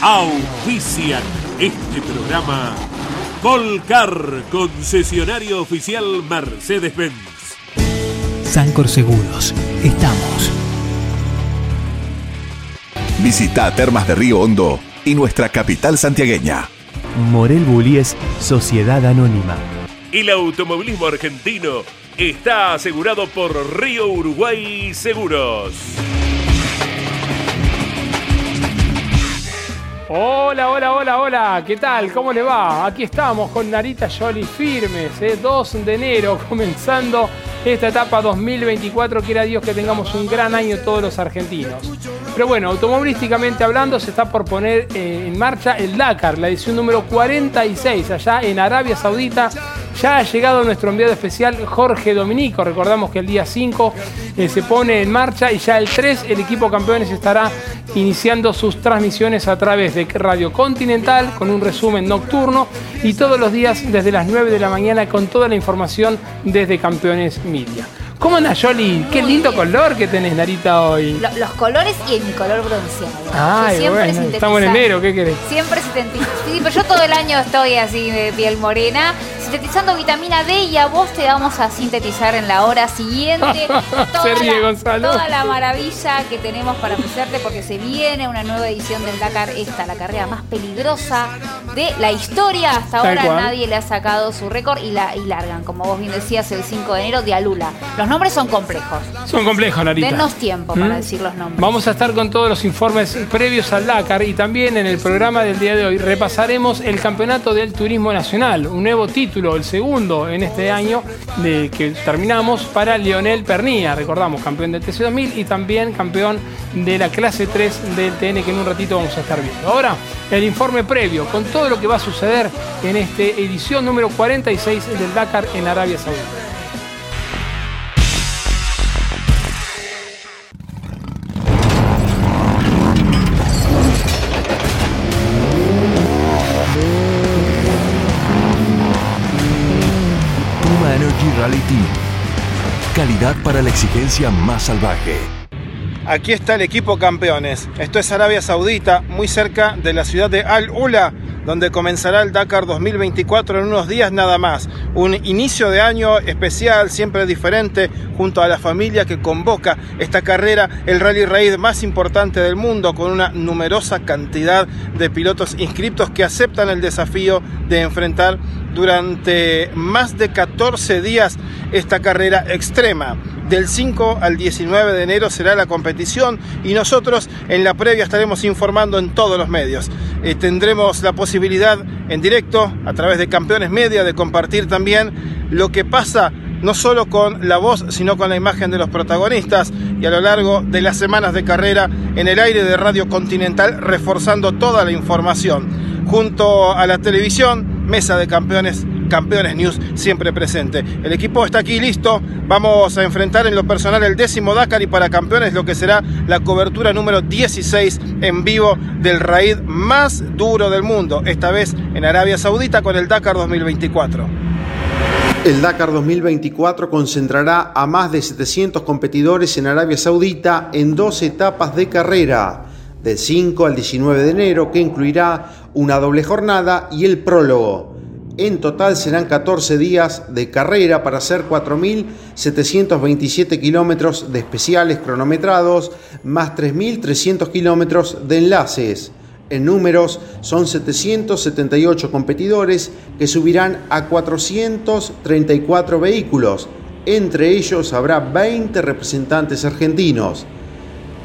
Auspician este programa Volcar, concesionario oficial Mercedes-Benz. Sancor Seguros, estamos. Visita Termas de Río Hondo y nuestra capital santiagueña. Morel Bullies, Sociedad Anónima. El automovilismo argentino está asegurado por Río Uruguay Seguros. Hola, hola, hola, hola, ¿qué tal? ¿Cómo le va? Aquí estamos con Narita Jolly firmes, ¿eh? 2 de enero, comenzando esta etapa 2024. Quiera Dios que tengamos un gran año todos los argentinos. Pero bueno, automovilísticamente hablando, se está por poner eh, en marcha el Dakar, la edición número 46, allá en Arabia Saudita. Ya ha llegado nuestro enviado especial Jorge Dominico. Recordamos que el día 5 eh, se pone en marcha y ya el 3 el equipo campeones estará iniciando sus transmisiones a través de Radio Continental con un resumen nocturno y todos los días desde las 9 de la mañana con toda la información desde Campeones Media. ¿Cómo anda, Yoli? Qué lindo color que tenés, Narita, hoy. Lo- los colores y en mi color bronceado. Ay, Yo siempre bueno, estamos en enero, ¿qué querés? Siempre sintetizando. Sí, pero yo todo el año estoy así de piel morena, sintetizando vitamina D y a vos te vamos a sintetizar en la hora siguiente toda, Se ríe, la, Gonzalo. toda la maravilla que tenemos para ofrecerte porque se viene una nueva edición del Dakar, esta, la carrera más peligrosa de la historia. Hasta Tal ahora cual. nadie le ha sacado su récord y, la, y largan, como vos bien decías, el 5 de enero de Alula. Los nombres son complejos. Son complejos, Narita. Denos tiempo para ¿Mm? decir los nombres. Vamos a estar con todos los informes previos al Dakar y también en el programa del día de hoy repasaremos el Campeonato del Turismo Nacional, un nuevo título, el segundo en este año de que terminamos para Leonel Pernía, recordamos, campeón del TC2000 y también campeón de la clase 3 del TN que en un ratito vamos a estar viendo. Ahora, el informe previo con todo lo que va a suceder en esta edición número 46 del Dakar en Arabia Saudita. Calidad para la exigencia más salvaje. Aquí está el equipo campeones. Esto es Arabia Saudita, muy cerca de la ciudad de Al Ula, donde comenzará el Dakar 2024 en unos días nada más. Un inicio de año especial, siempre diferente, junto a la familia que convoca esta carrera, el rally raid más importante del mundo, con una numerosa cantidad de pilotos inscriptos que aceptan el desafío de enfrentar durante más de 14 días esta carrera extrema. Del 5 al 19 de enero será la competición y nosotros en la previa estaremos informando en todos los medios. Eh, tendremos la posibilidad en directo a través de Campeones Media de compartir también lo que pasa no solo con la voz, sino con la imagen de los protagonistas y a lo largo de las semanas de carrera en el aire de Radio Continental reforzando toda la información. Junto a la televisión, Mesa de Campeones, Campeones News siempre presente. El equipo está aquí listo, vamos a enfrentar en lo personal el décimo Dakar y para campeones lo que será la cobertura número 16 en vivo del raid más duro del mundo, esta vez en Arabia Saudita con el Dakar 2024. El Dakar 2024 concentrará a más de 700 competidores en Arabia Saudita en dos etapas de carrera, del 5 al 19 de enero, que incluirá una doble jornada y el prólogo. En total serán 14 días de carrera para hacer 4.727 kilómetros de especiales cronometrados, más 3.300 kilómetros de enlaces. En números son 778 competidores que subirán a 434 vehículos. Entre ellos habrá 20 representantes argentinos.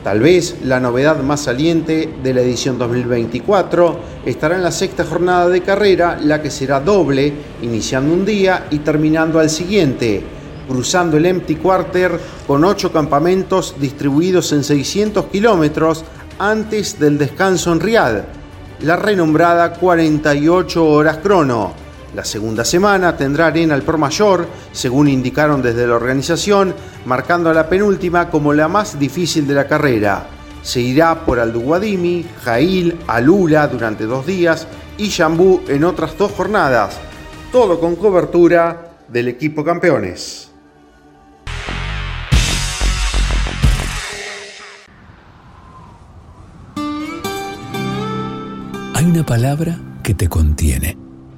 Tal vez la novedad más saliente de la edición 2024 estará en la sexta jornada de carrera, la que será doble, iniciando un día y terminando al siguiente. cruzando el Empty Quarter con ocho campamentos distribuidos en 600 kilómetros antes del descanso en Riad, la renombrada 48 horas crono. La segunda semana tendrá arena al por mayor, según indicaron desde la organización, marcando a la penúltima como la más difícil de la carrera. Se irá por Alduguadimi, Jail, Alula durante dos días y Jambú en otras dos jornadas, todo con cobertura del equipo campeones. Hay una palabra que te contiene,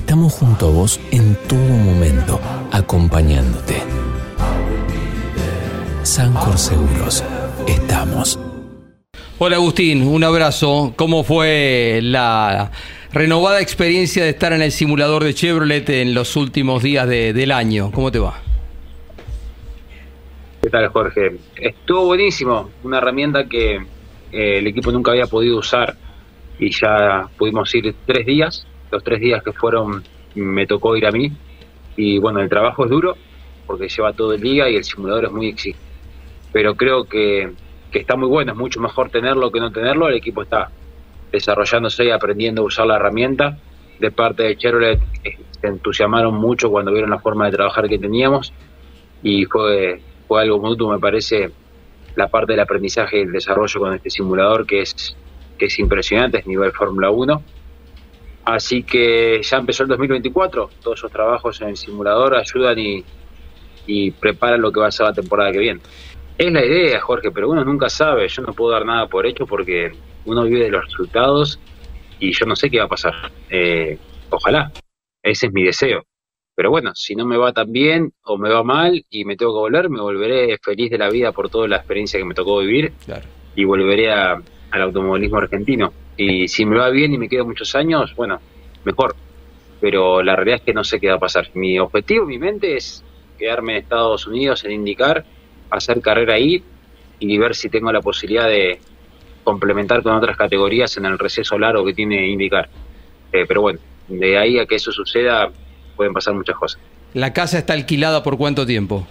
estamos junto a vos en todo momento, acompañándote. Sancor Seguros, estamos. Hola Agustín, un abrazo. ¿Cómo fue la renovada experiencia de estar en el simulador de Chevrolet en los últimos días de- del año? ¿Cómo te va? ¿Qué tal, Jorge? Estuvo buenísimo. Una herramienta que eh, el equipo nunca había podido usar y ya pudimos ir tres días. Los tres días que fueron me tocó ir a mí. Y bueno, el trabajo es duro porque lleva todo el día y el simulador es muy exigente. Pero creo que, que está muy bueno. Es mucho mejor tenerlo que no tenerlo. El equipo está desarrollándose y aprendiendo a usar la herramienta. De parte de Chevrolet eh, se entusiasmaron mucho cuando vieron la forma de trabajar que teníamos y fue, fue algo mutuo, me parece, la parte del aprendizaje y el desarrollo con este simulador que es, que es impresionante, es nivel Fórmula 1. Así que ya empezó el 2024, todos esos trabajos en el simulador ayudan y, y preparan lo que va a ser la temporada que viene. Es la idea, Jorge, pero uno nunca sabe, yo no puedo dar nada por hecho porque uno vive de los resultados y yo no sé qué va a pasar. Eh, ojalá, ese es mi deseo. Pero bueno, si no me va tan bien o me va mal y me tengo que volver, me volveré feliz de la vida por toda la experiencia que me tocó vivir Claro. y volveré a- al automovilismo argentino. Y si me va bien y me quedo muchos años, bueno, mejor. Pero la realidad es que no sé qué va a pasar. Mi objetivo, mi mente es quedarme en Estados Unidos, en indicar, hacer carrera ahí y ver si tengo la posibilidad de complementar con otras categorías en el receso largo que tiene indicar. Eh, pero bueno, de ahí a que eso suceda pueden pasar muchas cosas. ¿La casa está alquilada por cuánto tiempo?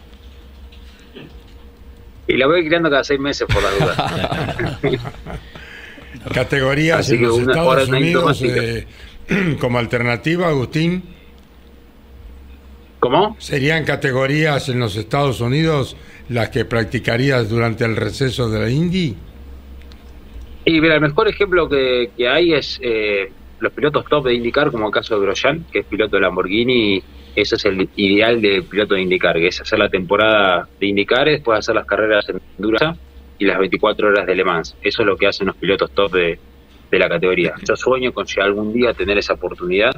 Y la voy alquilando cada seis meses por la duda. Categorías Así en los Estados Unidos eh, como alternativa, Agustín. ¿Cómo? ¿Serían categorías en los Estados Unidos las que practicarías durante el receso de la Indy? Y mira, el mejor ejemplo que, que hay es eh, los pilotos top de IndyCar, como el caso de Grosjean, que es piloto de Lamborghini. y Ese es el ideal de piloto de IndyCar, que es hacer la temporada de IndyCar, después hacer las carreras en Endurance y las 24 horas de Le Mans. Eso es lo que hacen los pilotos top de, de la categoría. Yo sueño con si algún día tener esa oportunidad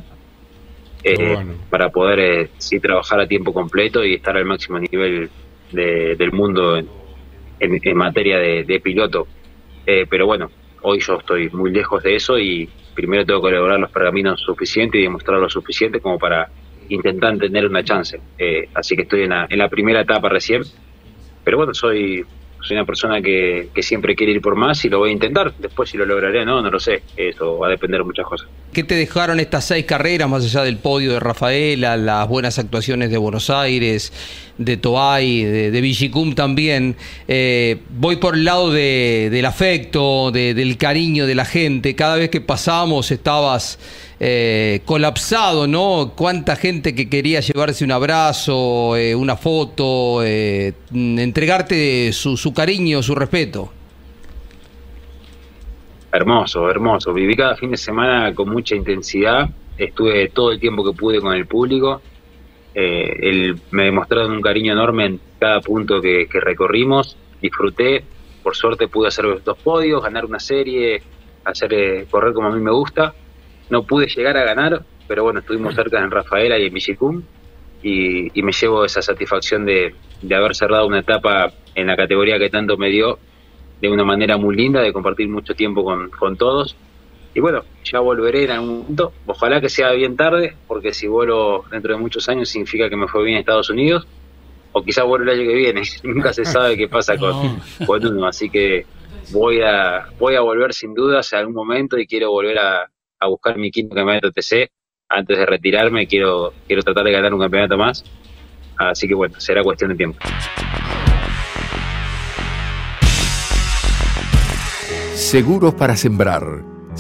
eh, bueno. para poder eh, sí trabajar a tiempo completo y estar al máximo nivel de- del mundo en, en- en materia de, de piloto. Eh, pero bueno, hoy yo estoy muy lejos de eso y primero tengo que lograr los pergaminos suficientes y demostrar lo suficiente como para intentar tener una chance. Eh, así que estoy en la, en la primera etapa recién. Pero bueno, soy, soy una persona que, que siempre quiere ir por más y lo voy a intentar. Después si lo lograré no, no lo sé. Eso va a depender de muchas cosas. ¿Qué te dejaron estas seis carreras, más allá del podio de Rafaela, las buenas actuaciones de Buenos Aires, de Toay, de, de también? Eh, voy por el lado de- del afecto, de- del cariño de la gente. Cada vez que pasamos estabas eh, colapsado, ¿no? Cuánta gente que quería llevarse un abrazo, eh, una foto, eh, entregarte su, su cariño, su respeto. Hermoso, hermoso. Viví cada fin de semana con mucha intensidad. Estuve todo el tiempo que pude con el público. Eh, el- me demostraron un cariño enorme en cada punto que, recorrimos. Disfruté. Por suerte pude hacer dos podios, ganar una serie, hacer eh, correr como a mí me gusta. No pude llegar a ganar, pero bueno, estuvimos cerca en Rafaela y en Villicum. Y, y me llevo esa satisfacción de, de haber cerrado una etapa en la categoría que tanto me dio de una manera muy linda, de compartir mucho tiempo con, con todos. Y bueno, ya volveré en algún momento. Ojalá que sea bien tarde, porque si vuelo dentro de muchos años significa que me fue bien en Estados Unidos, o quizá vuelvo el año que viene. Nunca se sabe qué pasa con, con uno, así que voy a, voy a volver sin dudas en algún momento y quiero volver a, a buscar mi quinto campeonato TC. Antes de retirarme, quiero, quiero tratar de ganar un campeonato más. Así que bueno, será cuestión de tiempo. Seguros para sembrar,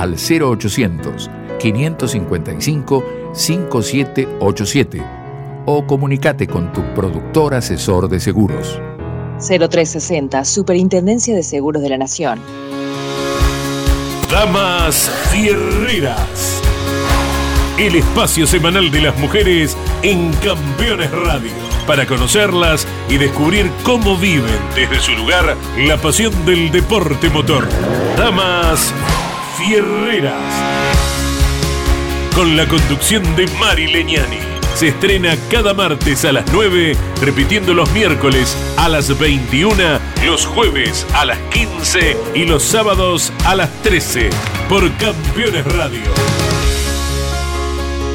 al 0800 555 5787 o comunícate con tu productor asesor de seguros. 0360, Superintendencia de Seguros de la Nación. Damas Fierreras. El espacio semanal de las mujeres en Campeones Radio. Para conocerlas y descubrir cómo viven desde su lugar la pasión del deporte motor. Damas Con la conducción de Mari Leñani se estrena cada martes a las 9, repitiendo los miércoles a las 21, los jueves a las 15 y los sábados a las 13 por Campeones Radio.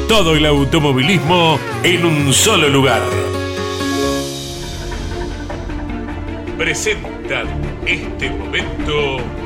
Todo el automovilismo en un solo lugar. Presentan este momento.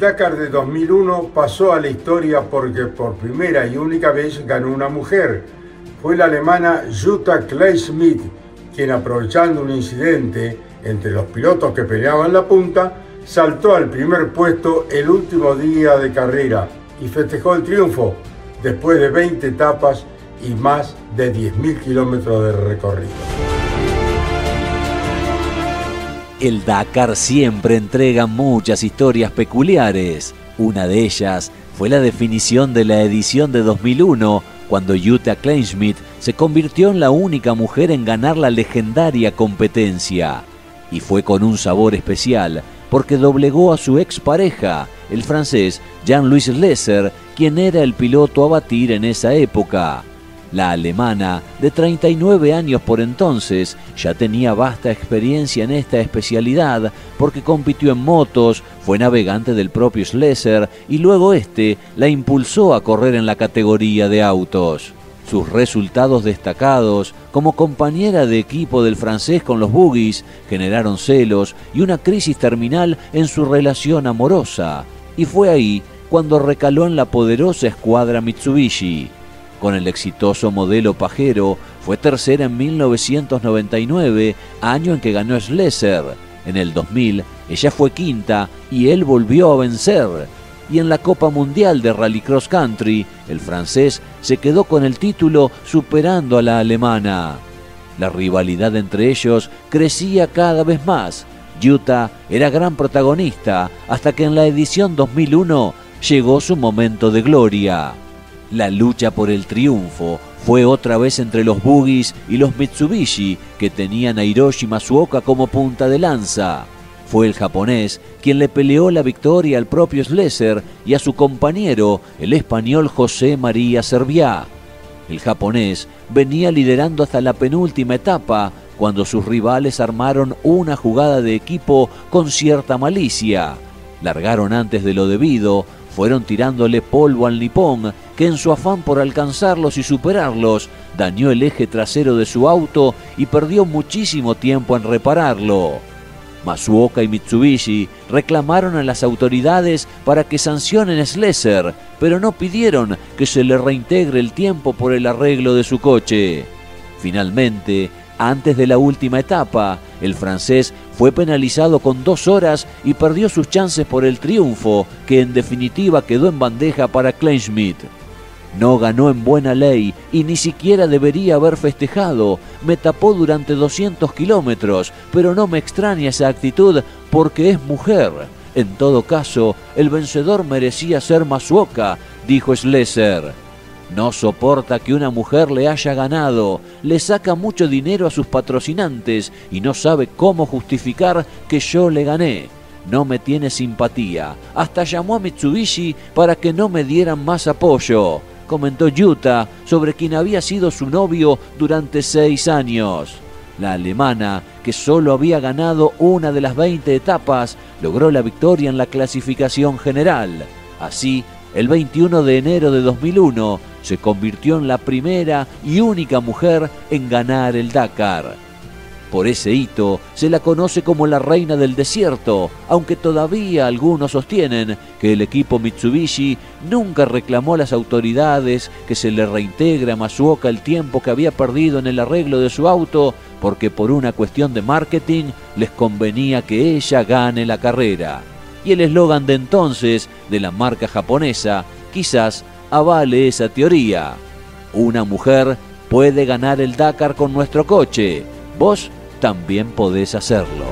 Dakar de 2001 pasó a la historia porque por primera y única vez ganó una mujer. Fue la alemana Jutta Kleinschmidt, quien aprovechando un incidente entre los pilotos que peleaban la punta, saltó al primer puesto el último día de carrera y festejó el triunfo después de 20 etapas y más de 10.000 kilómetros de recorrido. El Dakar siempre entrega muchas historias peculiares. Una de ellas fue la definición de la edición de 2001, cuando Jutta Kleinschmidt se convirtió en la única mujer en ganar la legendaria competencia. Y fue con un sabor especial, porque doblegó a su expareja, el francés Jean-Louis Lesser, quien era el piloto a batir en esa época. La alemana, de 39 años por entonces, ya tenía vasta experiencia en esta especialidad porque compitió en motos, fue navegante del propio Schlesser y luego este la impulsó a correr en la categoría de autos. Sus resultados destacados como compañera de equipo del francés con los boogies generaron celos y una crisis terminal en su relación amorosa. Y fue ahí cuando recaló en la poderosa escuadra Mitsubishi. Con el exitoso modelo pajero, fue tercera en 1999, año en que ganó Schlesser. En el 2000, ella fue quinta y él volvió a vencer. Y en la Copa Mundial de Rallycross Country, el francés se quedó con el título superando a la alemana. La rivalidad entre ellos crecía cada vez más. Utah era gran protagonista hasta que en la edición 2001 llegó su momento de gloria. La lucha por el triunfo fue otra vez entre los Buggies y los Mitsubishi, que tenían a Hiroshi Masuoka como punta de lanza. Fue el japonés quien le peleó la victoria al propio Schlesser y a su compañero, el español José María Serviá. El japonés venía liderando hasta la penúltima etapa, cuando sus rivales armaron una jugada de equipo con cierta malicia. Largaron antes de lo debido, fueron tirándole polvo al nipón, que en su afán por alcanzarlos y superarlos, dañó el eje trasero de su auto y perdió muchísimo tiempo en repararlo. Masuoka y Mitsubishi reclamaron a las autoridades para que sancionen a Slesser, pero no pidieron que se le reintegre el tiempo por el arreglo de su coche. Finalmente, antes de la última etapa, el francés fue penalizado con dos horas y perdió sus chances por el triunfo, que en definitiva quedó en bandeja para Kleinschmidt. No ganó en buena ley y ni siquiera debería haber festejado. Me tapó durante 200 kilómetros, pero no me extraña esa actitud porque es mujer. En todo caso, el vencedor merecía ser Masuoka, dijo Schlesser. No soporta que una mujer le haya ganado, le saca mucho dinero a sus patrocinantes y no sabe cómo justificar que yo le gané. No me tiene simpatía. Hasta llamó a Mitsubishi para que no me dieran más apoyo, comentó Yuta sobre quien había sido su novio durante seis años. La alemana, que solo había ganado una de las 20 etapas, logró la victoria en la clasificación general. Así, el 21 de enero de 2001, se convirtió en la primera y única mujer en ganar el Dakar. Por ese hito se la conoce como la reina del desierto, aunque todavía algunos sostienen que el equipo Mitsubishi nunca reclamó a las autoridades que se le reintegre a Masuoka el tiempo que había perdido en el arreglo de su auto, porque por una cuestión de marketing les convenía que ella gane la carrera. Y el eslogan de entonces de la marca japonesa quizás avale esa teoría. Una mujer puede ganar el Dakar con nuestro coche. Vos también podés hacerlo.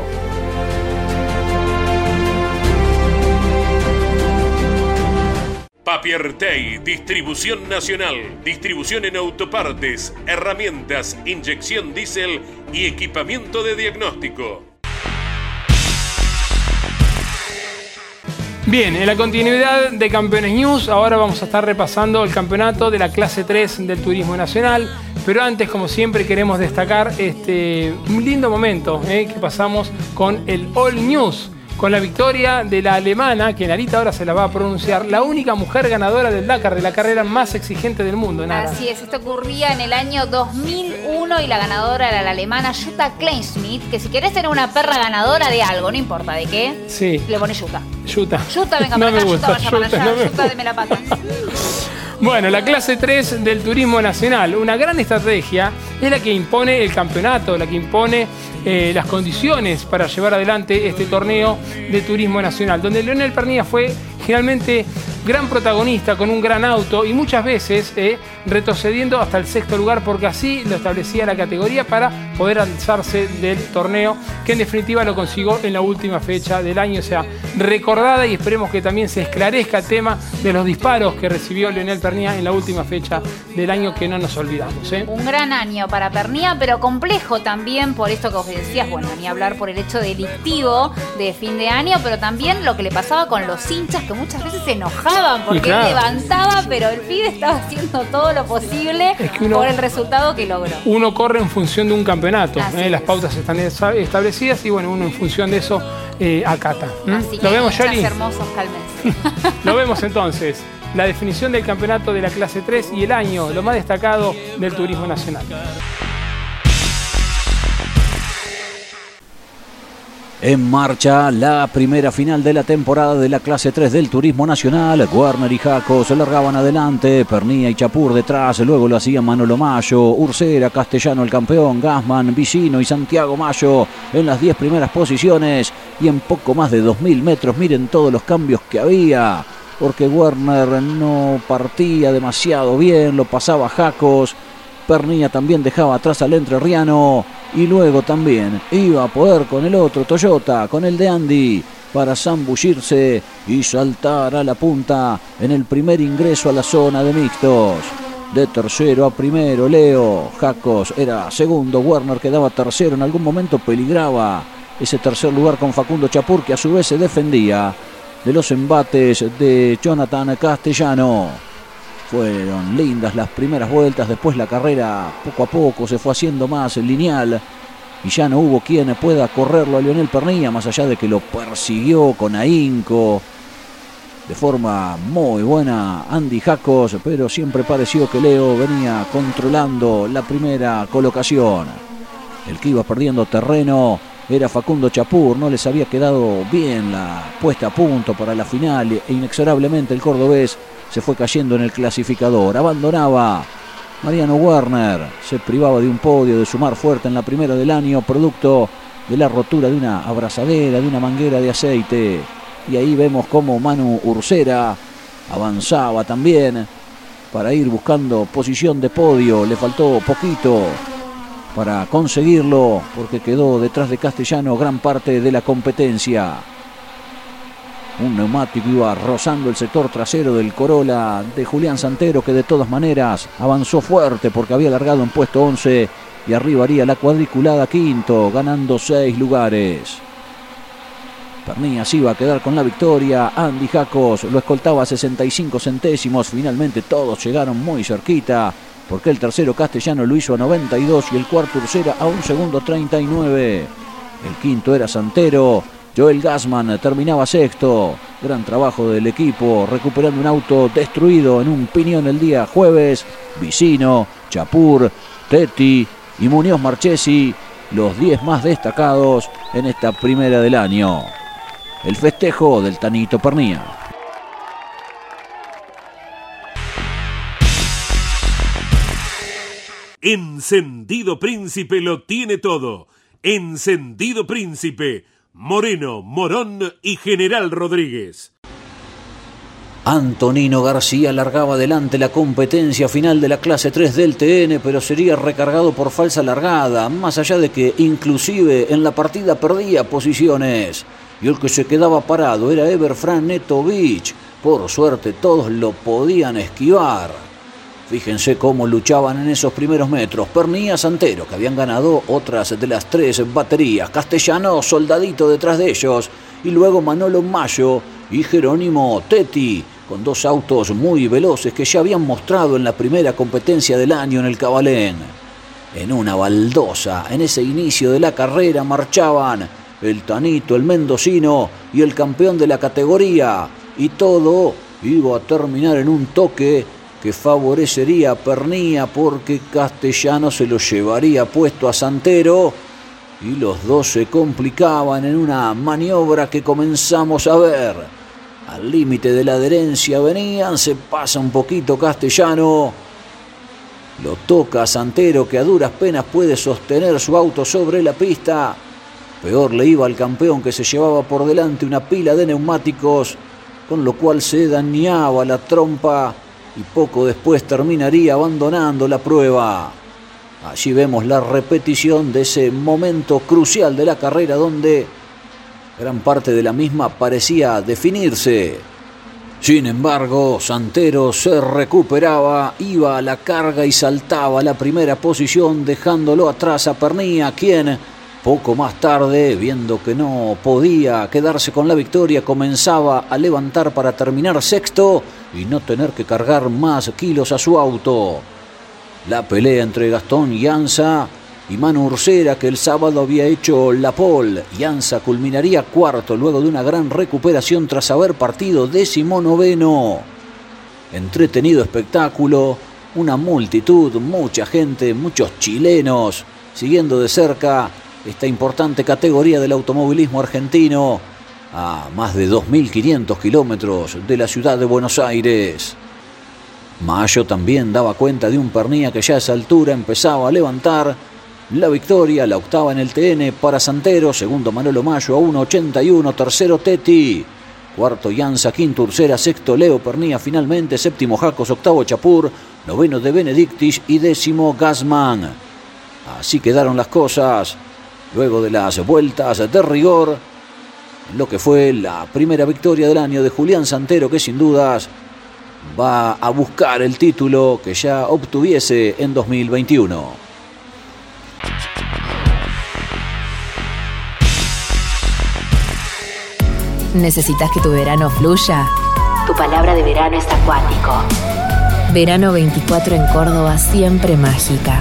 Papiertei, distribución nacional, distribución en autopartes, herramientas, inyección diésel y equipamiento de diagnóstico. Bien, en la continuidad de Campeones News, ahora vamos a estar repasando el campeonato de la clase 3 del Turismo Nacional. Pero antes, como siempre, queremos destacar este, lindo momento eh, que pasamos con el All News con la victoria de la alemana, que Narita ahora se la va a pronunciar, la única mujer ganadora del Dakar, de la carrera más exigente del mundo. Nara. Así es, esto ocurría en el año 2001 y la ganadora era la alemana Jutta Kleinschmidt, que si querés tener una perra ganadora de algo, no importa de qué, sí. le pones Jutta. Jutta. Jutta, venga No para acá, Jutta, vaya para Jutta, no me Jutta, deme la pata. Bueno, la clase 3 del turismo nacional, una gran estrategia, es la que impone el campeonato, la que impone eh, las condiciones para llevar adelante este torneo de turismo nacional, donde Leonel Pernilla fue generalmente gran protagonista con un gran auto y muchas veces eh, retrocediendo hasta el sexto lugar porque así lo establecía la categoría para poder alzarse del torneo que en definitiva lo consiguió en la última fecha del año, o sea, recordada y esperemos que también se esclarezca el tema de los disparos que recibió Leonel Pernía en la última fecha del año que no nos olvidamos. ¿eh? Un gran año para Pernía, pero complejo también por esto que os decías, bueno, ni hablar por el hecho delictivo de fin de año, pero también lo que le pasaba con los hinchas que muchas veces se enojaban porque claro. él levantaba, pero el pibe estaba haciendo todo lo posible Es que uno- por el resultado que logró. Uno corre en función de un campeonato, ¿eh? las pautas están establecidas y bueno, uno en función de eso eh, acata. Así que ¿Lo vemos, hinchas Yoli? hermosos, cálmense. Lo vemos entonces. La definición del campeonato de la clase 3 y el año, lo más destacado del turismo nacional. En marcha la primera final de la temporada de la clase 3 del Turismo Nacional. Werner y Jaco se largaban adelante, Pernía y Chapur detrás, luego lo hacían Manolo Mayo, Ursera, Castellano el campeón, Gasman, Vicino y Santiago Mayo en las 10 primeras posiciones. Y en poco más de 2.000 metros miren todos los cambios que había, porque Werner no partía demasiado bien, lo pasaba Jacos, Pernilla también dejaba atrás al entrerriano y luego también iba a poder con el otro Toyota, con el de Andy, para zambullirse y saltar a la punta en el primer ingreso a la zona de mixtos. De tercero a primero, Leo. Jacos era segundo. Werner quedaba tercero. En algún momento peligraba ese tercer lugar con Facundo Chapur, que a su vez se defendía de los embates de Jonathan Castellano. Fueron lindas las primeras vueltas, después la carrera poco a poco se fue haciendo más lineal y ya no hubo quien pueda correrlo a Lionel Pernilla, más allá de que lo persiguió con ahínco de forma muy buena Andy Jacos, pero siempre pareció que Leo venía controlando la primera colocación. El que iba perdiendo terreno era Facundo Chapur, no les había quedado bien la puesta a punto para la final e inexorablemente el cordobés se fue cayendo en el clasificador, abandonaba Mariano Werner, se privaba de un podio, de sumar fuerte en la primera del año, producto de la rotura de una abrazadera, de una manguera de aceite. Y ahí vemos cómo Manu Ursera avanzaba también para ir buscando posición de podio. Le faltó poquito para conseguirlo porque quedó detrás de Castellano gran parte de la competencia. Un neumático iba rozando el sector trasero del Corolla de Julián Santero que de todas maneras avanzó fuerte porque había largado en puesto 11 y arribaría la cuadriculada quinto ganando seis lugares. Pernías iba a quedar con la victoria. Andy Jacos lo escoltaba a 65 centésimos. Finalmente todos llegaron muy cerquita porque el tercero castellano lo hizo a 92 y el cuarto Ursera a un segundo 39. El quinto era Santero. Joel Gassman terminaba sexto. Gran trabajo del equipo recuperando un auto destruido en un piñón el día jueves. Vicino, Chapur, Tetti y Muñoz Marchesi, los 10 más destacados en esta primera del año. El festejo del Tanito Pernía. Encendido Príncipe lo tiene todo. Encendido Príncipe, Moreno, Morón y General Rodríguez. Antonino García largaba adelante la competencia final de la clase 3 del TN, pero sería recargado por falsa largada, más allá de que inclusive en la partida perdía posiciones. Y el que se quedaba parado era Everfran Netovich. Por suerte todos lo podían esquivar. Fíjense cómo luchaban en esos primeros metros. Pernía Santero, que habían ganado otras de las tres baterías. Castellano, soldadito detrás de ellos. Y luego Manolo Mayo y Jerónimo Tetti, con dos autos muy veloces que ya habían mostrado en la primera competencia del año en el Cabalén. En una baldosa, en ese inicio de la carrera, marchaban el Tanito, el Mendocino y el campeón de la categoría. Y todo iba a terminar en un toque que favorecería a Pernía porque Castellano se lo llevaría puesto a Santero y los dos se complicaban en una maniobra que comenzamos a ver. Al límite de la adherencia venían, se pasa un poquito Castellano, lo toca a Santero que a duras penas puede sostener su auto sobre la pista. Peor le iba al campeón que se llevaba por delante una pila de neumáticos, con lo cual se dañaba la trompa y poco después terminaría abandonando la prueba. Allí vemos la repetición de ese momento crucial de la carrera donde gran parte de la misma parecía definirse. Sin embargo, Santero se recuperaba, iba a la carga y saltaba a la primera posición dejándolo atrás a Pernía, quien poco más tarde, viendo que no podía quedarse con la victoria, comenzaba a levantar para terminar sexto y no tener que cargar más kilos a su auto. La pelea entre Gastón Yanza y Manu Ursera, que el sábado había hecho la pole. Yanza culminaría cuarto luego de una gran recuperación tras haber partido décimo noveno. Entretenido espectáculo, una multitud, mucha gente, muchos chilenos, siguiendo de cerca esta importante categoría del automovilismo argentino a más de 2.500 kilómetros de la ciudad de Buenos Aires. Mayo también daba cuenta de un pernía que ya a esa altura empezaba a levantar la victoria, la octava en el TN para Santero, segundo Manolo Mayo a 1.81, tercero Teti, cuarto Yanza, quinto Ursera, sexto Leo Pernía, finalmente séptimo Jacos, octavo Chapur, noveno de Benedictis y décimo Gasman. Así quedaron las cosas luego de las vueltas de rigor, lo que fue la primera victoria del año de Julián Santero, que sin dudas va a buscar el título que ya obtuviese en 2021. ¿Necesitas que tu verano fluya? Tu palabra de verano es acuático. Verano 24 en Córdoba, siempre mágica.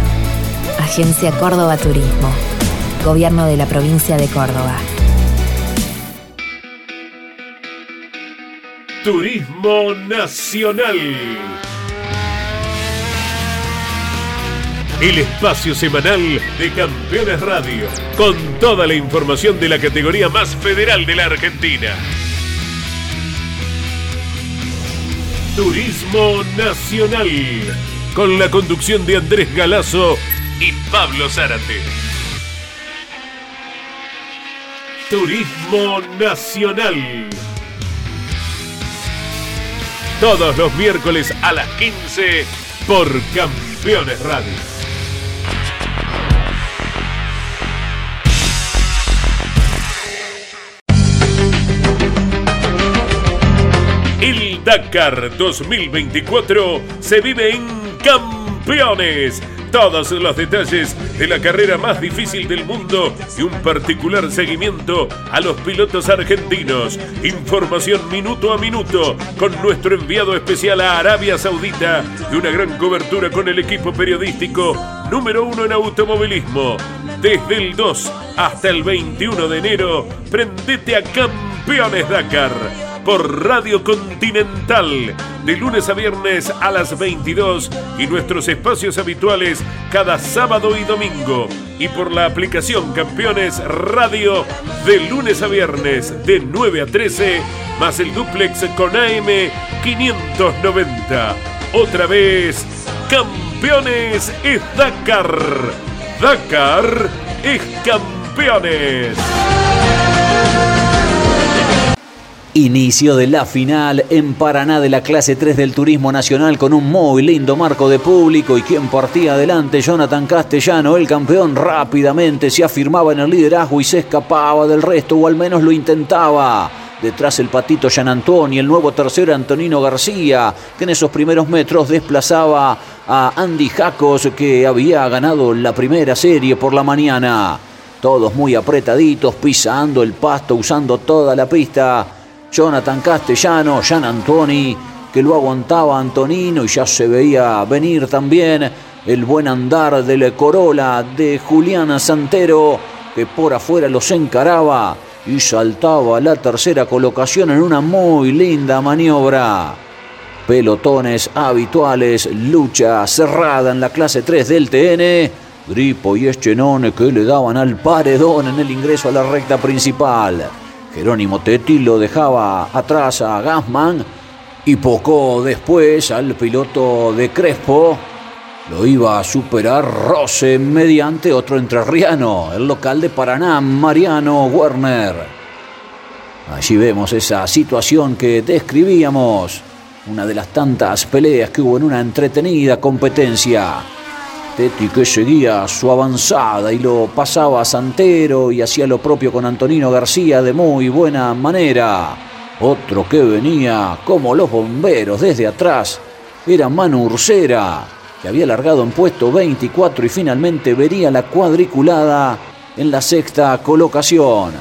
Agencia Córdoba Turismo Gobierno de la provincia de Córdoba. Turismo Nacional. El espacio semanal de Campeones Radio, con toda la información de la categoría más federal de la Argentina. Turismo Nacional, con la conducción de Andrés Galazo y Pablo Zárate. Turismo Nacional. Todos los miércoles a las 15 por Campeones Radio. El Dakar 2024 se vive en Campeones todos los detalles de la carrera más difícil del mundo y un particular seguimiento a los pilotos argentinos. Información minuto a minuto con nuestro enviado especial a Arabia Saudita y una gran cobertura con el equipo periodístico número uno en automovilismo. Desde el 2 hasta el 21 de enero, prendete a Campeones Dakar por Radio Continental de lunes a viernes a las 22 y nuestros espacios habituales cada sábado y domingo y por la aplicación Campeones Radio de lunes a viernes de 9 a 13 más el duplex con AM 590. Otra vez, Campeones es Dakar. Dakar es Campeones. Inicio de la final en Paraná de la clase 3 del Turismo Nacional con un muy lindo marco de público y quien partía adelante, Jonathan Castellano, el campeón, rápidamente se afirmaba en el liderazgo y se escapaba del resto o al menos lo intentaba. Detrás el patito Jean Antoni, el nuevo tercero Antonino García, que en esos primeros metros desplazaba a Andy Jacos, que había ganado la primera serie por la mañana. Todos muy apretaditos, pisando el pasto, usando toda la pista. Jonathan Castellano, Jean Antoni, que lo aguantaba Antonino y ya se veía venir también el buen andar del Corolla de Juliana Santero, que por afuera los encaraba y saltaba a la tercera colocación en una muy linda maniobra. Pelotones habituales, lucha cerrada en la clase 3 del TN. Gripo y Eschenone que le daban al paredón en el ingreso a la recta principal. Jerónimo Tetti lo dejaba atrás a Gassman y poco después al piloto de Crespo lo iba a superar Rose mediante otro entrerriano, el local de Paraná, Mariano Werner. Allí vemos esa situación que describíamos, una de las tantas peleas que hubo en una entretenida competencia. Tetti que seguía su avanzada y lo pasaba Santero y hacía lo propio con Antonino García de muy buena manera. Otro que venía como los bomberos desde atrás era Manu Ursera, que había largado en puesto 24 y finalmente vería la cuadriculada en la sexta colocación.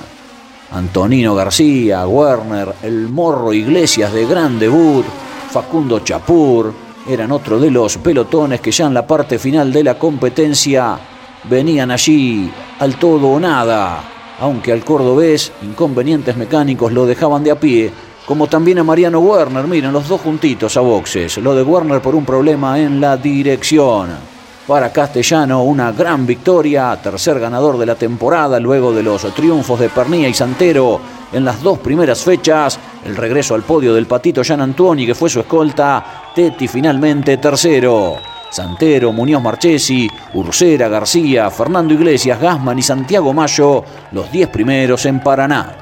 Antonino García, Werner, el Morro Iglesias de gran debut, Facundo Chapur, eran otro de los pelotones que ya en la parte final de la competencia venían allí al todo o nada, aunque al cordobés inconvenientes mecánicos lo dejaban de a pie, como también a Mariano Werner, miren los dos juntitos a boxes, lo de Werner por un problema en la dirección. Para Castellano, una gran victoria, tercer ganador de la temporada luego de los triunfos de Pernía y Santero en las dos primeras fechas. El regreso al podio del patito Jean Antoni, que fue su escolta. Tetti finalmente tercero. Santero, Muñoz Marchesi, Ursera, García, Fernando Iglesias, Gasman y Santiago Mayo, los diez primeros en Paraná.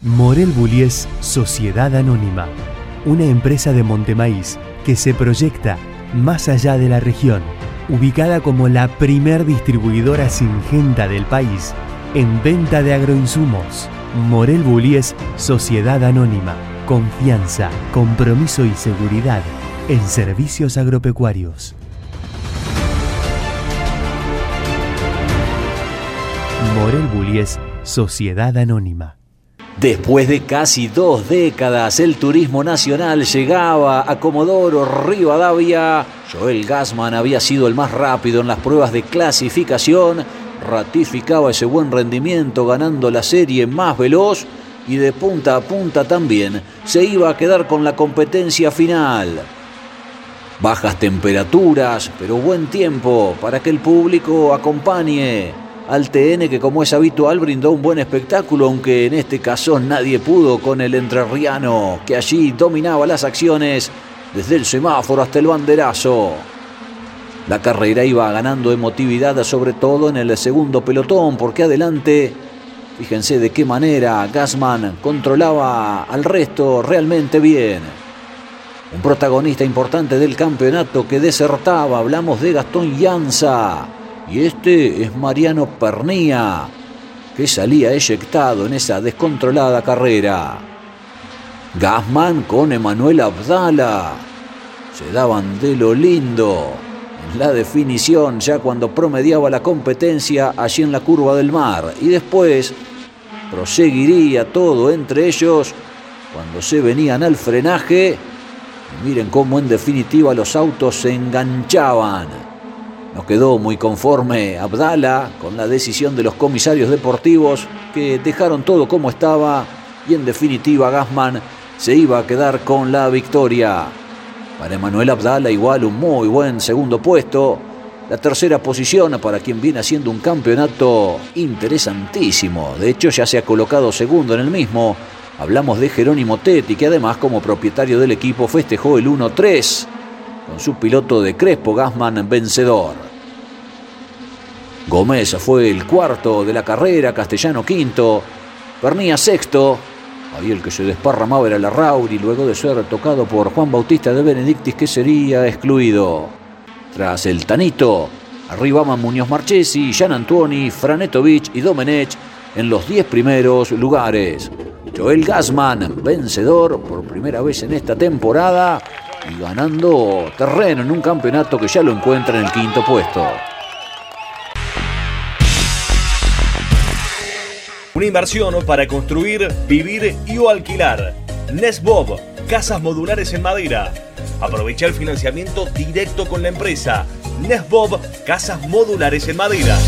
Morel Bullies Sociedad Anónima una empresa de Montemaíz que se proyecta más allá de la región, ubicada como la primer distribuidora singenta del país en venta de agroinsumos. Morel Bullies Sociedad Anónima. Confianza, compromiso y seguridad en servicios agropecuarios. Morel Bullies Sociedad Anónima. Después de casi dos décadas, el turismo nacional llegaba a Comodoro Rivadavia. Joel Gassman había sido el más rápido en las pruebas de clasificación, ratificaba ese buen rendimiento ganando la serie más veloz y de punta a punta también se iba a quedar con la competencia final. Bajas temperaturas, pero buen tiempo para que el público acompañe al TN que como es habitual brindó un buen espectáculo, aunque en este caso nadie pudo con el entrerriano que allí dominaba las acciones desde el semáforo hasta el banderazo. La carrera iba ganando emotividad sobre todo en el segundo pelotón porque adelante, fíjense de qué manera Gassman controlaba al resto realmente bien. Un protagonista importante del campeonato que desertaba, hablamos de Gastón Llanza y este es Mariano Pernía, que salía eyectado en esa descontrolada carrera. Gasman con Emanuel Abdala. Se daban de lo lindo. La definición, ya cuando promediaba la competencia allí en la curva del mar. Y después proseguiría todo entre ellos cuando se venían al frenaje. Miren cómo en definitiva los autos se enganchaban. No quedó muy conforme Abdala con la decisión de los comisarios deportivos que dejaron todo como estaba y en definitiva Gassman se iba a quedar con la victoria. Para Emanuel Abdala igual un muy buen segundo puesto. La tercera posición para quien viene haciendo un campeonato interesantísimo. De hecho ya se ha colocado segundo en el mismo. Hablamos de Jerónimo Tetti que además como propietario del equipo festejó el 1-3 con su piloto de Crespo Gassman vencedor. Gómez fue el cuarto de la carrera, Castellano quinto, Pernía sexto, ahí el que se desparramaba era la Rauri luego de ser tocado por Juan Bautista de Benedictis que sería excluido. Tras el Tanito, arribaban Muñoz Marchesi, Jan Antuoni, Franetovich y Domenech en los diez primeros lugares. Joel Gassman, vencedor por primera vez en esta temporada, y ganando terreno en un campeonato que ya lo encuentra en el quinto puesto. Una inversión para construir, vivir y o alquilar. Nesbob, casas modulares en madera. Aprovecha el financiamiento directo con la empresa. Nesbob, casas modulares en madera.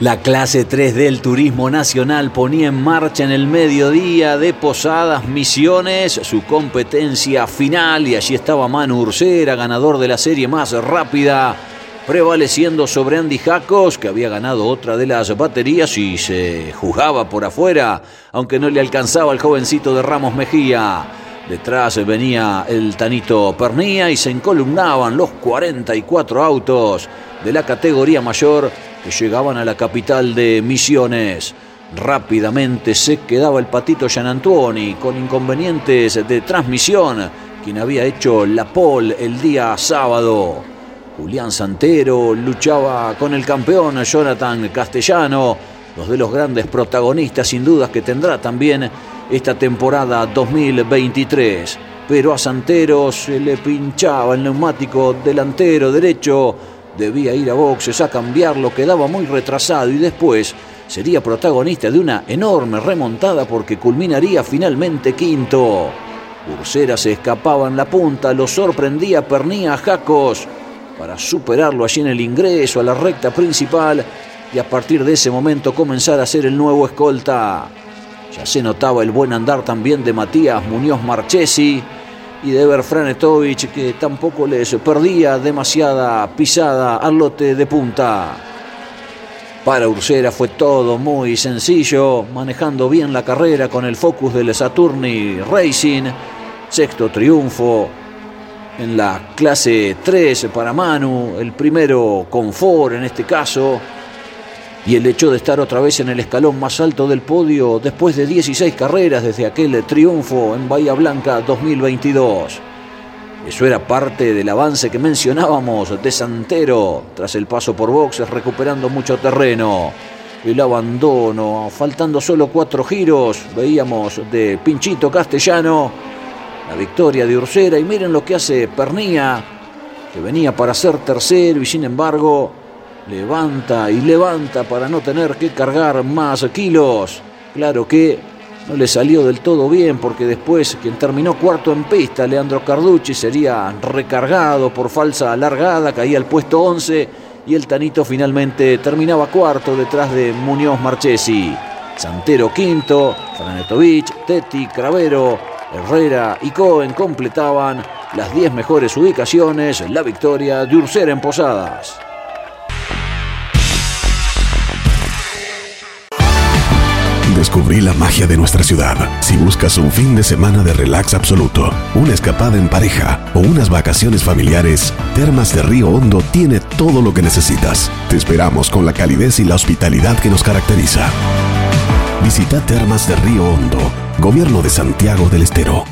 La clase 3 del Turismo Nacional ponía en marcha en el mediodía de Posadas Misiones su competencia final y allí estaba Manu Ursera, ganador de la serie más rápida, prevaleciendo sobre Andy Jacos, que había ganado otra de las baterías y se jugaba por afuera, aunque no le alcanzaba al jovencito de Ramos Mejía. Detrás venía el Tanito Pernía y se encolumnaban los 44 autos de la categoría mayor que llegaban a la capital de Misiones. Rápidamente se quedaba el patito Gianantuoni con inconvenientes de transmisión, quien había hecho la pole el día sábado. Julián Santero luchaba con el campeón Jonathan Castellano, dos de los grandes protagonistas sin dudas que tendrá también esta temporada 2023. Pero a Santero se le pinchaba el neumático delantero derecho debía ir a boxes a cambiarlo, quedaba muy retrasado y después sería protagonista de una enorme remontada porque culminaría finalmente quinto. Ursera se escapaba en la punta, lo sorprendía Pernía Jacos para superarlo allí en el ingreso a la recta principal y a partir de ese momento comenzar a ser el nuevo escolta. Ya se notaba el buen andar también de Matías Muñoz Marchesi y de Berfranetovich que tampoco les perdía demasiada pisada al lote de punta. Para Ursera fue todo muy sencillo, manejando bien la carrera con el focus del Saturni Racing, sexto triunfo en la clase 3 para Manu, el primero confort en este caso, y el hecho de estar otra vez en el escalón más alto del podio después de 16 carreras desde aquel triunfo en Bahía Blanca 2022. Eso era parte del avance que mencionábamos de Santero tras el paso por boxes recuperando mucho terreno. El abandono, faltando solo cuatro giros, veíamos de Pinchito Castellano, victoria de Ursera y miren lo que hace Pernía, que venía para ser tercero y sin embargo levanta y levanta para no tener que cargar más kilos. Claro que no le salió del todo bien porque después quien terminó cuarto en pista, Leandro Carducci, sería recargado por falsa alargada, caía al puesto 11 y el Tanito finalmente terminaba cuarto detrás de Muñoz Marchesi. Santero quinto, Franetovich, Tetti, Cravero, Herrera y Cohen completaban las 10 mejores ubicaciones, la victoria de Ursera en Posadas. Descubrí la magia de nuestra ciudad. Si buscas un fin de semana de relax absoluto, una escapada en pareja o unas vacaciones familiares, Termas de Río Hondo tiene todo lo que necesitas. Te esperamos con la calidez y la hospitalidad que nos caracteriza. Visita Termas de Río Hondo, Gobierno de Santiago del Estero.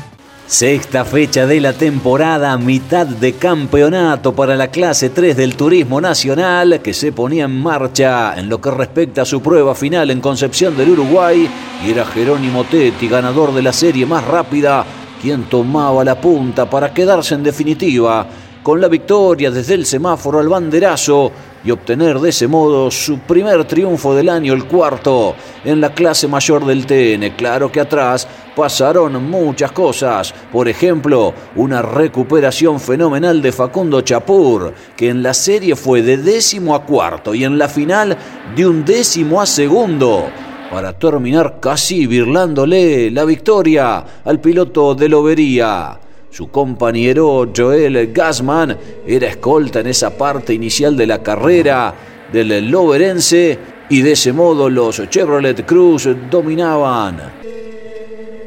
Sexta fecha de la temporada, mitad de campeonato para la clase 3 del Turismo Nacional que se ponía en marcha en lo que respecta a su prueba final en Concepción del Uruguay y era Jerónimo Tetti, ganador de la serie más rápida, quien tomaba la punta para quedarse en definitiva con la victoria desde el semáforo al banderazo y obtener de ese modo su primer triunfo del año, el cuarto, en la clase mayor del TN. Claro que atrás pasaron muchas cosas, por ejemplo, una recuperación fenomenal de Facundo Chapur, que en la serie fue de décimo a cuarto y en la final de un décimo a segundo para terminar casi birlándole la victoria al piloto de Lobería. Su compañero Joel Gassman era escolta en esa parte inicial de la carrera del Loverense y de ese modo los Chevrolet Cruz dominaban.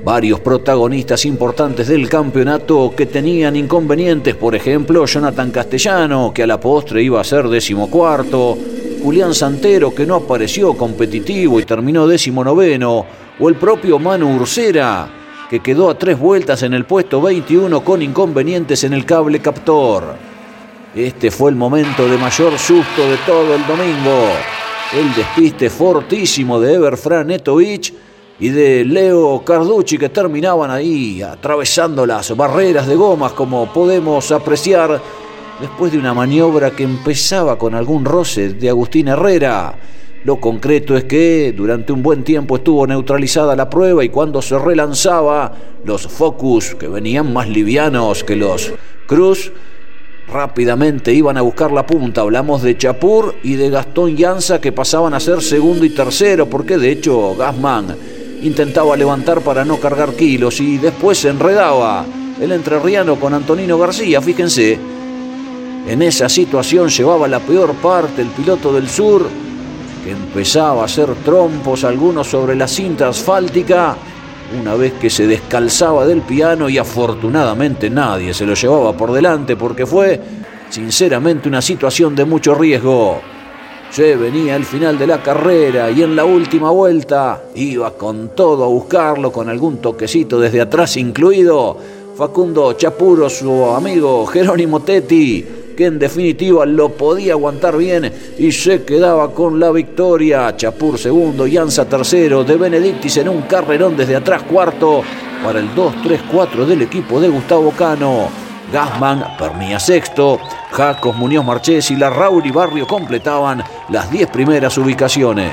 Varios protagonistas importantes del campeonato que tenían inconvenientes, por ejemplo Jonathan Castellano, que a la postre iba a ser decimocuarto, Julián Santero, que no apareció competitivo y terminó decimonoveno, o el propio Manu Ursera, que quedó a tres vueltas en el puesto 21 con inconvenientes en el cable captor. Este fue el momento de mayor susto de todo el domingo. El despiste fortísimo de Everfran Netovich y de Leo Carducci que terminaban ahí atravesando las barreras de gomas como podemos apreciar después de una maniobra que empezaba con algún roce de Agustín Herrera. Lo concreto es que durante un buen tiempo estuvo neutralizada la prueba y cuando se relanzaba, los Focus, que venían más livianos que los Cruz, rápidamente iban a buscar la punta. Hablamos de Chapur y de Gastón Llanza que pasaban a ser segundo y tercero, porque de hecho Gasman intentaba levantar para no cargar kilos y después se enredaba el entrerriano con Antonino García, fíjense. En esa situación llevaba la peor parte el piloto del sur empezaba a hacer trompos algunos sobre la cinta asfáltica una vez que se descalzaba del piano y afortunadamente nadie se lo llevaba por delante porque fue sinceramente una situación de mucho riesgo. Se venía el final de la carrera y en la última vuelta iba con todo a buscarlo con algún toquecito desde atrás incluido. Facundo Chapuro, su amigo Jerónimo Tetti, que en definitiva lo podía aguantar bien y se quedaba con la victoria. Chapur segundo, Yanza tercero, de Benedictis en un carrerón desde atrás cuarto para el 2-3-4 del equipo de Gustavo Cano. Gasman, Pernía sexto, Jacos, Muñoz Marchés y Larrauri Barrio completaban las 10 primeras ubicaciones.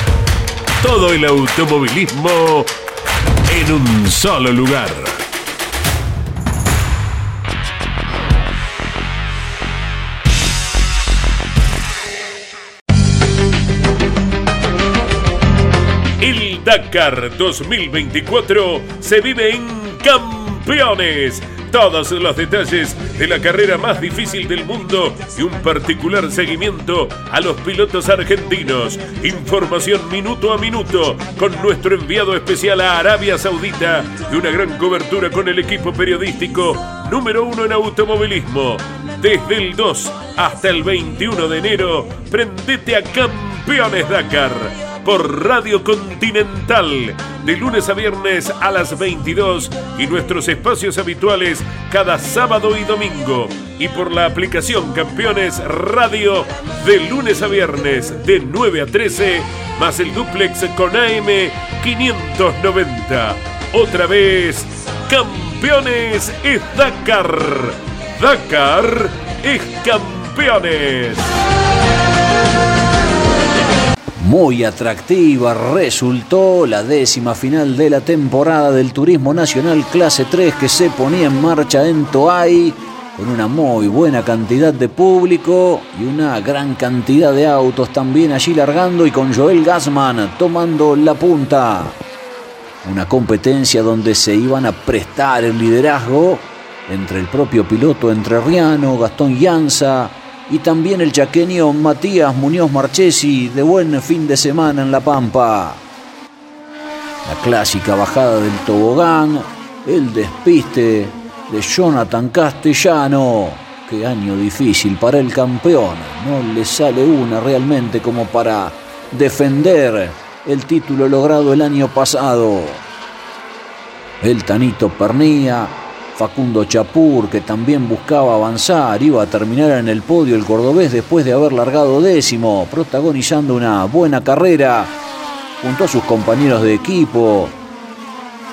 todo el automovilismo en un solo lugar. El Dakar 2024 se vive en Campeones todos los detalles de la carrera más difícil del mundo y un particular seguimiento a los pilotos argentinos. Información minuto a minuto con nuestro enviado especial a Arabia Saudita y una gran cobertura con el equipo periodístico número uno en automovilismo. Desde el 2 hasta el 21 de enero, prendete a Campeones Dakar por Radio Continental de lunes a viernes a las 22 y nuestros espacios habituales cada sábado y domingo y por la aplicación Campeones Radio de lunes a viernes de 9 a 13 más el duplex con AM 590. Otra vez, Campeones es Dakar. Dakar es Campeones. Muy atractiva resultó la décima final de la temporada del Turismo Nacional Clase 3 que se ponía en marcha en Toay con una muy buena cantidad de público y una gran cantidad de autos también allí largando y con Joel Gassman tomando la punta. Una competencia donde se iban a prestar el liderazgo entre el propio piloto entrerriano Gastón Llanza y también el chaqueño Matías Muñoz Marchesi de buen fin de semana en La Pampa. La clásica bajada del tobogán, el despiste de Jonathan Castellano. Qué año difícil para el campeón. No le sale una realmente como para defender el título logrado el año pasado. El Tanito Pernía Facundo Chapur, que también buscaba avanzar, iba a terminar en el podio el cordobés después de haber largado décimo, protagonizando una buena carrera junto a sus compañeros de equipo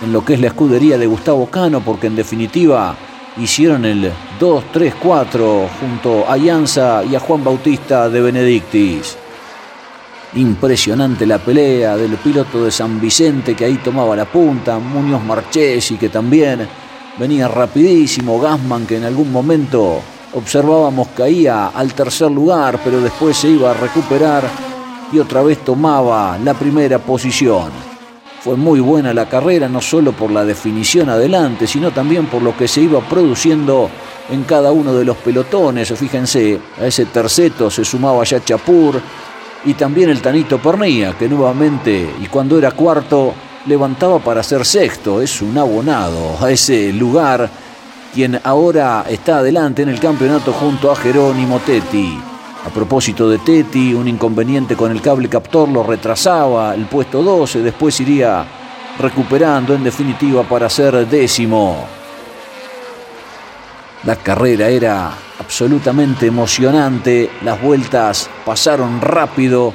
en lo que es la escudería de Gustavo Cano, porque en definitiva hicieron el 2-3-4 junto a Llanza y a Juan Bautista de Benedictis. Impresionante la pelea del piloto de San Vicente que ahí tomaba la punta, Muñoz Marchesi que también venía rapidísimo, Gasman que en algún momento observábamos caía al tercer lugar, pero después se iba a recuperar y otra vez tomaba la primera posición. Fue muy buena la carrera, no solo por la definición adelante, sino también por lo que se iba produciendo en cada uno de los pelotones. Fíjense, a ese terceto se sumaba ya Chapur y también el Tanito Pernía, que nuevamente, y cuando era cuarto, levantaba para ser sexto. Es un abonado a ese lugar, quien ahora está adelante en el campeonato junto a Jerónimo Tetti. A propósito de Tetti, un inconveniente con el cable captor lo retrasaba el puesto 12, después iría recuperando en definitiva para ser décimo. La carrera era absolutamente emocionante, las vueltas pasaron rápido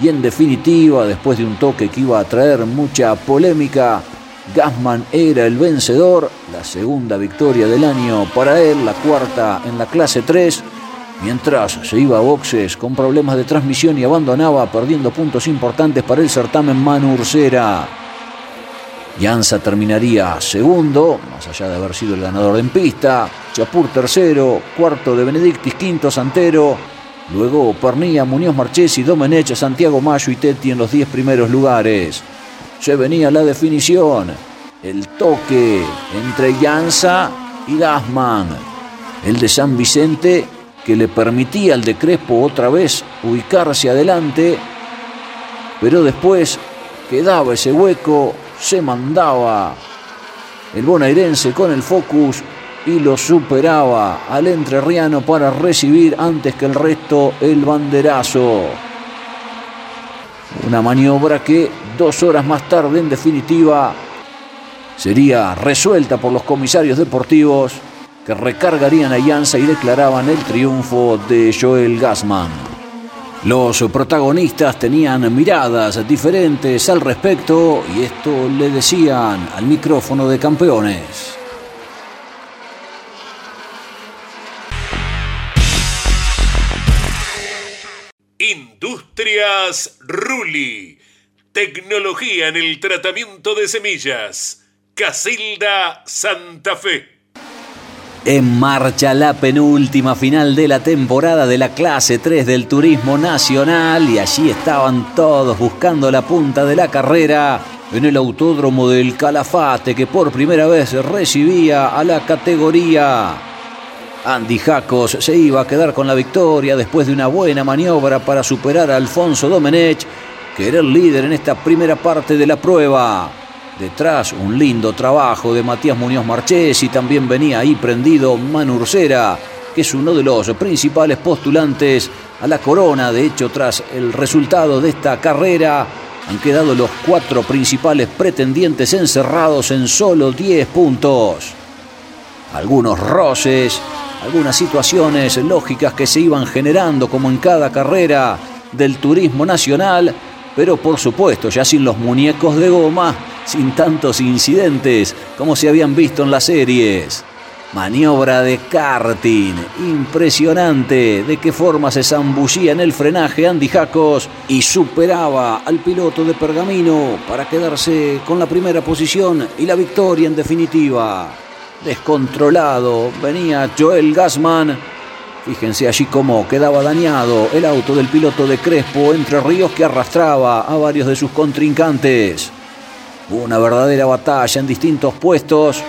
y en definitiva, después de un toque que iba a traer mucha polémica, Gassman era el vencedor, la segunda victoria del año para él, la cuarta en la clase 3, mientras se iba a boxes con problemas de transmisión y abandonaba perdiendo puntos importantes para el certamen Manu Ursera. Llanza terminaría segundo, más allá de haber sido el ganador en pista, Chapur tercero, cuarto de Benedictis, quinto Santero, Luego Pernilla, Muñoz Marchesi, Domenech, Santiago Mayo y Tetti en los 10 primeros lugares. Se venía la definición, el toque entre Llanza y Gassman. El de San Vicente que le permitía al de Crespo otra vez ubicarse adelante, pero después quedaba ese hueco, se mandaba el bonairense con el focus y lo superaba al entrerriano para recibir antes que el resto el banderazo. Una maniobra que dos horas más tarde, en definitiva, sería resuelta por los comisarios deportivos que recargarían a Llanza y declaraban el triunfo de Joel Gassman. Los protagonistas tenían miradas diferentes al respecto y esto le decían al micrófono de campeones. Industrias Ruli. Tecnología en el tratamiento de semillas. Casilda Santa Fe. En marcha la penúltima final de la temporada de la clase 3 del Turismo Nacional y allí estaban todos buscando la punta de la carrera en el autódromo del Calafate que por primera vez recibía a la categoría. Andy Jacos se iba a quedar con la victoria después de una buena maniobra para superar a Alfonso Domenech, que era el líder en esta primera parte de la prueba. Detrás un lindo trabajo de Matías Muñoz Marchés y también venía ahí prendido Manu Ursera, que es uno de los principales postulantes a la corona. De hecho, tras el resultado de esta carrera, han quedado los cuatro principales pretendientes encerrados en solo 10 puntos. Algunos roces, algunas situaciones lógicas que se iban generando como en cada carrera del turismo nacional, pero por supuesto ya sin los muñecos de goma sin tantos incidentes como se habían visto en las series. Maniobra de karting, impresionante de qué forma se zambullía en el frenaje Andy Jacos y superaba al piloto de Pergamino para quedarse con la primera posición y la victoria en definitiva. Descontrolado venía Joel Gassman. Fíjense allí cómo quedaba dañado el auto del piloto de Crespo entre ríos que arrastraba a varios de sus contrincantes. Una verdadera batalla en distintos puestos,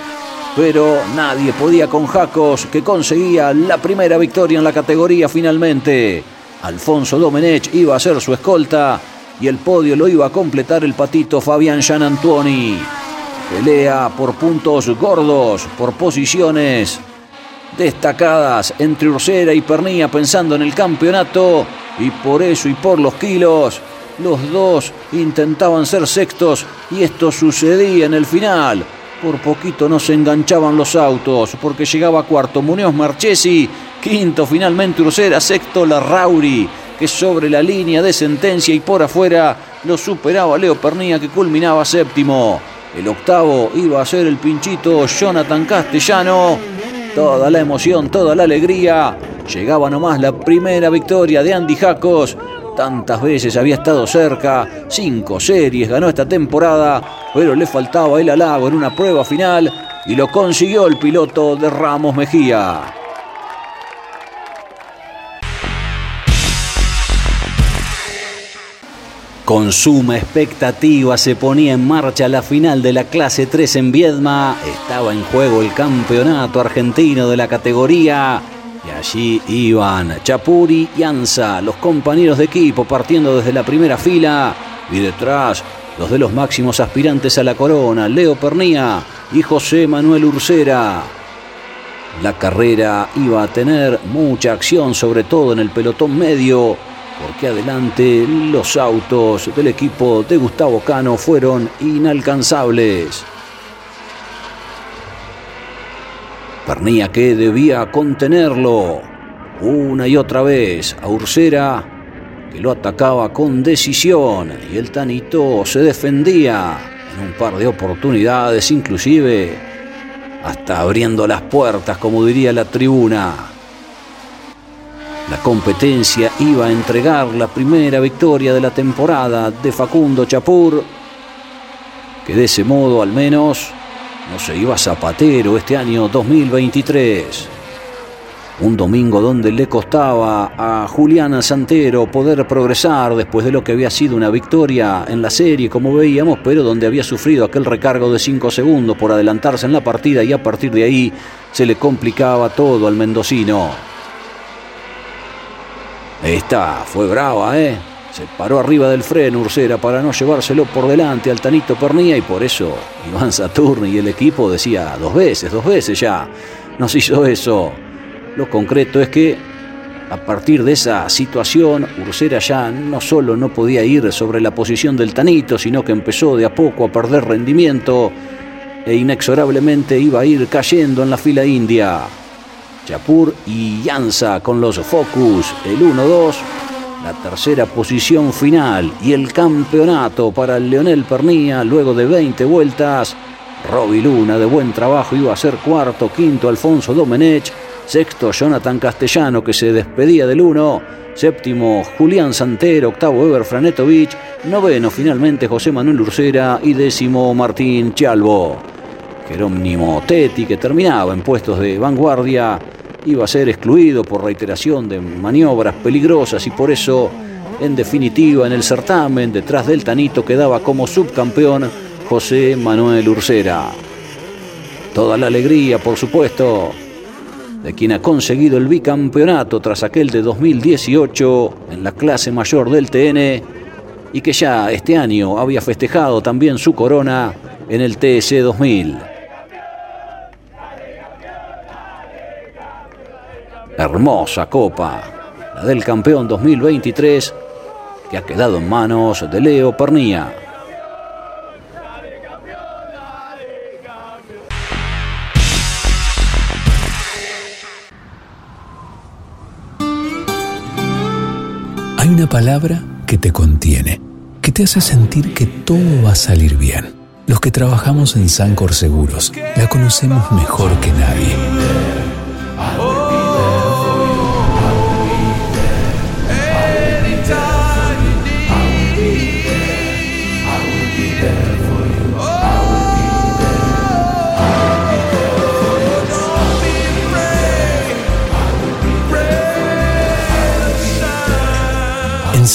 pero nadie podía con Jacos, que conseguía la primera victoria en la categoría finalmente. Alfonso Domenech iba a ser su escolta y el podio lo iba a completar el patito Fabián Antuoni. Pelea por puntos gordos, por posiciones destacadas entre Ursera y Pernía pensando en el campeonato y por eso y por los kilos los dos intentaban ser sextos y esto sucedía en el final. Por poquito no se enganchaban los autos porque llegaba cuarto Muñoz Marchesi, quinto finalmente Ursera, sexto la Rauri, que sobre la línea de sentencia y por afuera lo superaba Leo Pernía que culminaba séptimo. El octavo iba a ser el pinchito Jonathan Castellano. Toda la emoción, toda la alegría. Llegaba nomás la primera victoria de Andy Jacos tantas veces había estado cerca, cinco series ganó esta temporada, pero le faltaba el halago en una prueba final y lo consiguió el piloto de Ramos Mejía. Con suma expectativa se ponía en marcha la final de la clase 3 en Viedma. Estaba en juego el campeonato argentino de la categoría y allí iban Chapuri y Anza, los compañeros de equipo partiendo desde la primera fila y detrás los de los máximos aspirantes a la corona, Leo Pernía y José Manuel Ursera. La carrera iba a tener mucha acción, sobre todo en el pelotón medio, porque adelante los autos del equipo de Gustavo Cano fueron inalcanzables. Pernía que debía contenerlo una y otra vez a Ursera, que lo atacaba con decisión y el Tanito se defendía en un par de oportunidades, inclusive hasta abriendo las puertas, como diría la tribuna. La competencia iba a entregar la primera victoria de la temporada de Facundo Chapur, que de ese modo al menos no se iba Zapatero este año 2023. Un domingo donde le costaba a Juliana Santero poder progresar después de lo que había sido una victoria en la serie, como veíamos, pero donde había sufrido aquel recargo de 5 segundos por adelantarse en la partida y a partir de ahí se le complicaba todo al mendocino. Esta fue brava, ¿eh? Se paró arriba del freno Ursera para no llevárselo por delante al Tanito Pernía y por eso Iván Saturni y el equipo decía dos veces, dos veces ya. Nos hizo eso. Lo concreto es que a partir de esa situación, Ursera ya no solo no podía ir sobre la posición del Tanito, sino que empezó de a poco a perder rendimiento e inexorablemente iba a ir cayendo en la fila india. Chapur y Yanza con los Focus, el 1-2 la tercera posición final y el campeonato para el Leonel Pernía luego de 20 vueltas. Roby Luna de buen trabajo iba a ser cuarto, quinto Alfonso Domenech, sexto Jonathan Castellano que se despedía del uno, séptimo Julián Santero, octavo Eber Franetovich, noveno finalmente José Manuel Ursera y décimo Martín Chalvo. Jerónimo Tetti, que terminaba en puestos de vanguardia, iba a ser excluido por reiteración de maniobras peligrosas y por eso, en definitiva, en el certamen, detrás del Tanito quedaba como subcampeón José Manuel Ursera. Toda la alegría, por supuesto, de quien ha conseguido el bicampeonato tras aquel de 2018 en la clase mayor del TN y que ya este año había festejado también su corona en el TS 2000. Hermosa copa, la del campeón 2023, que ha quedado en manos de Leo Pernía. Hay una palabra que te contiene, que te hace sentir que todo va a salir bien. Los que trabajamos en Sancor Seguros la conocemos mejor que nadie.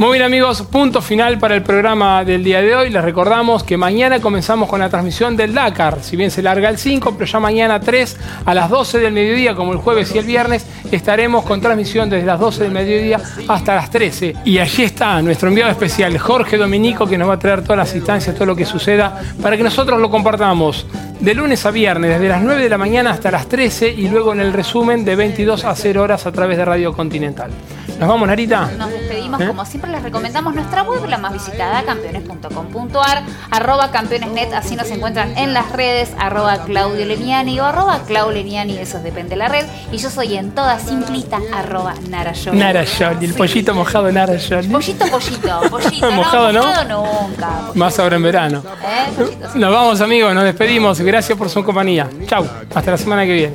Muy bien amigos, punto final para el programa del día de hoy. Les recordamos que mañana comenzamos con la transmisión del Dakar. Si bien se larga el 5, pero ya mañana 3 a las 12 del mediodía, como el jueves y el viernes, estaremos con transmisión desde las 12 del mediodía hasta las 13. Y allí está nuestro enviado especial, Jorge Dominico, que nos va a traer todas las instancias, todo lo que suceda, para que nosotros lo compartamos de lunes a viernes, desde las 9 de la mañana hasta las 13 y luego en el resumen de 22 a 0 horas a través de Radio Continental. ¿Nos vamos, Narita? Nos despedimos, ¿Eh? como siempre les recomendamos nuestra web, la más visitada, campeones.com.ar, arroba campeonesnet, así nos encuentran en las redes, arroba Claudio Leniani o arroba Clau Leniani, eso depende de la red, y yo soy en toda simplita, arroba Narayoli. Narayoli, el pollito mojado Narayoli. Pollito, pollito, pollito, Mojado, ¿no? mojado nunca. Más ahora en verano. ¿Eh? Pollito, sí. Nos vamos amigos, nos despedimos. Gracias por su compañía. Chau, hasta la semana que viene.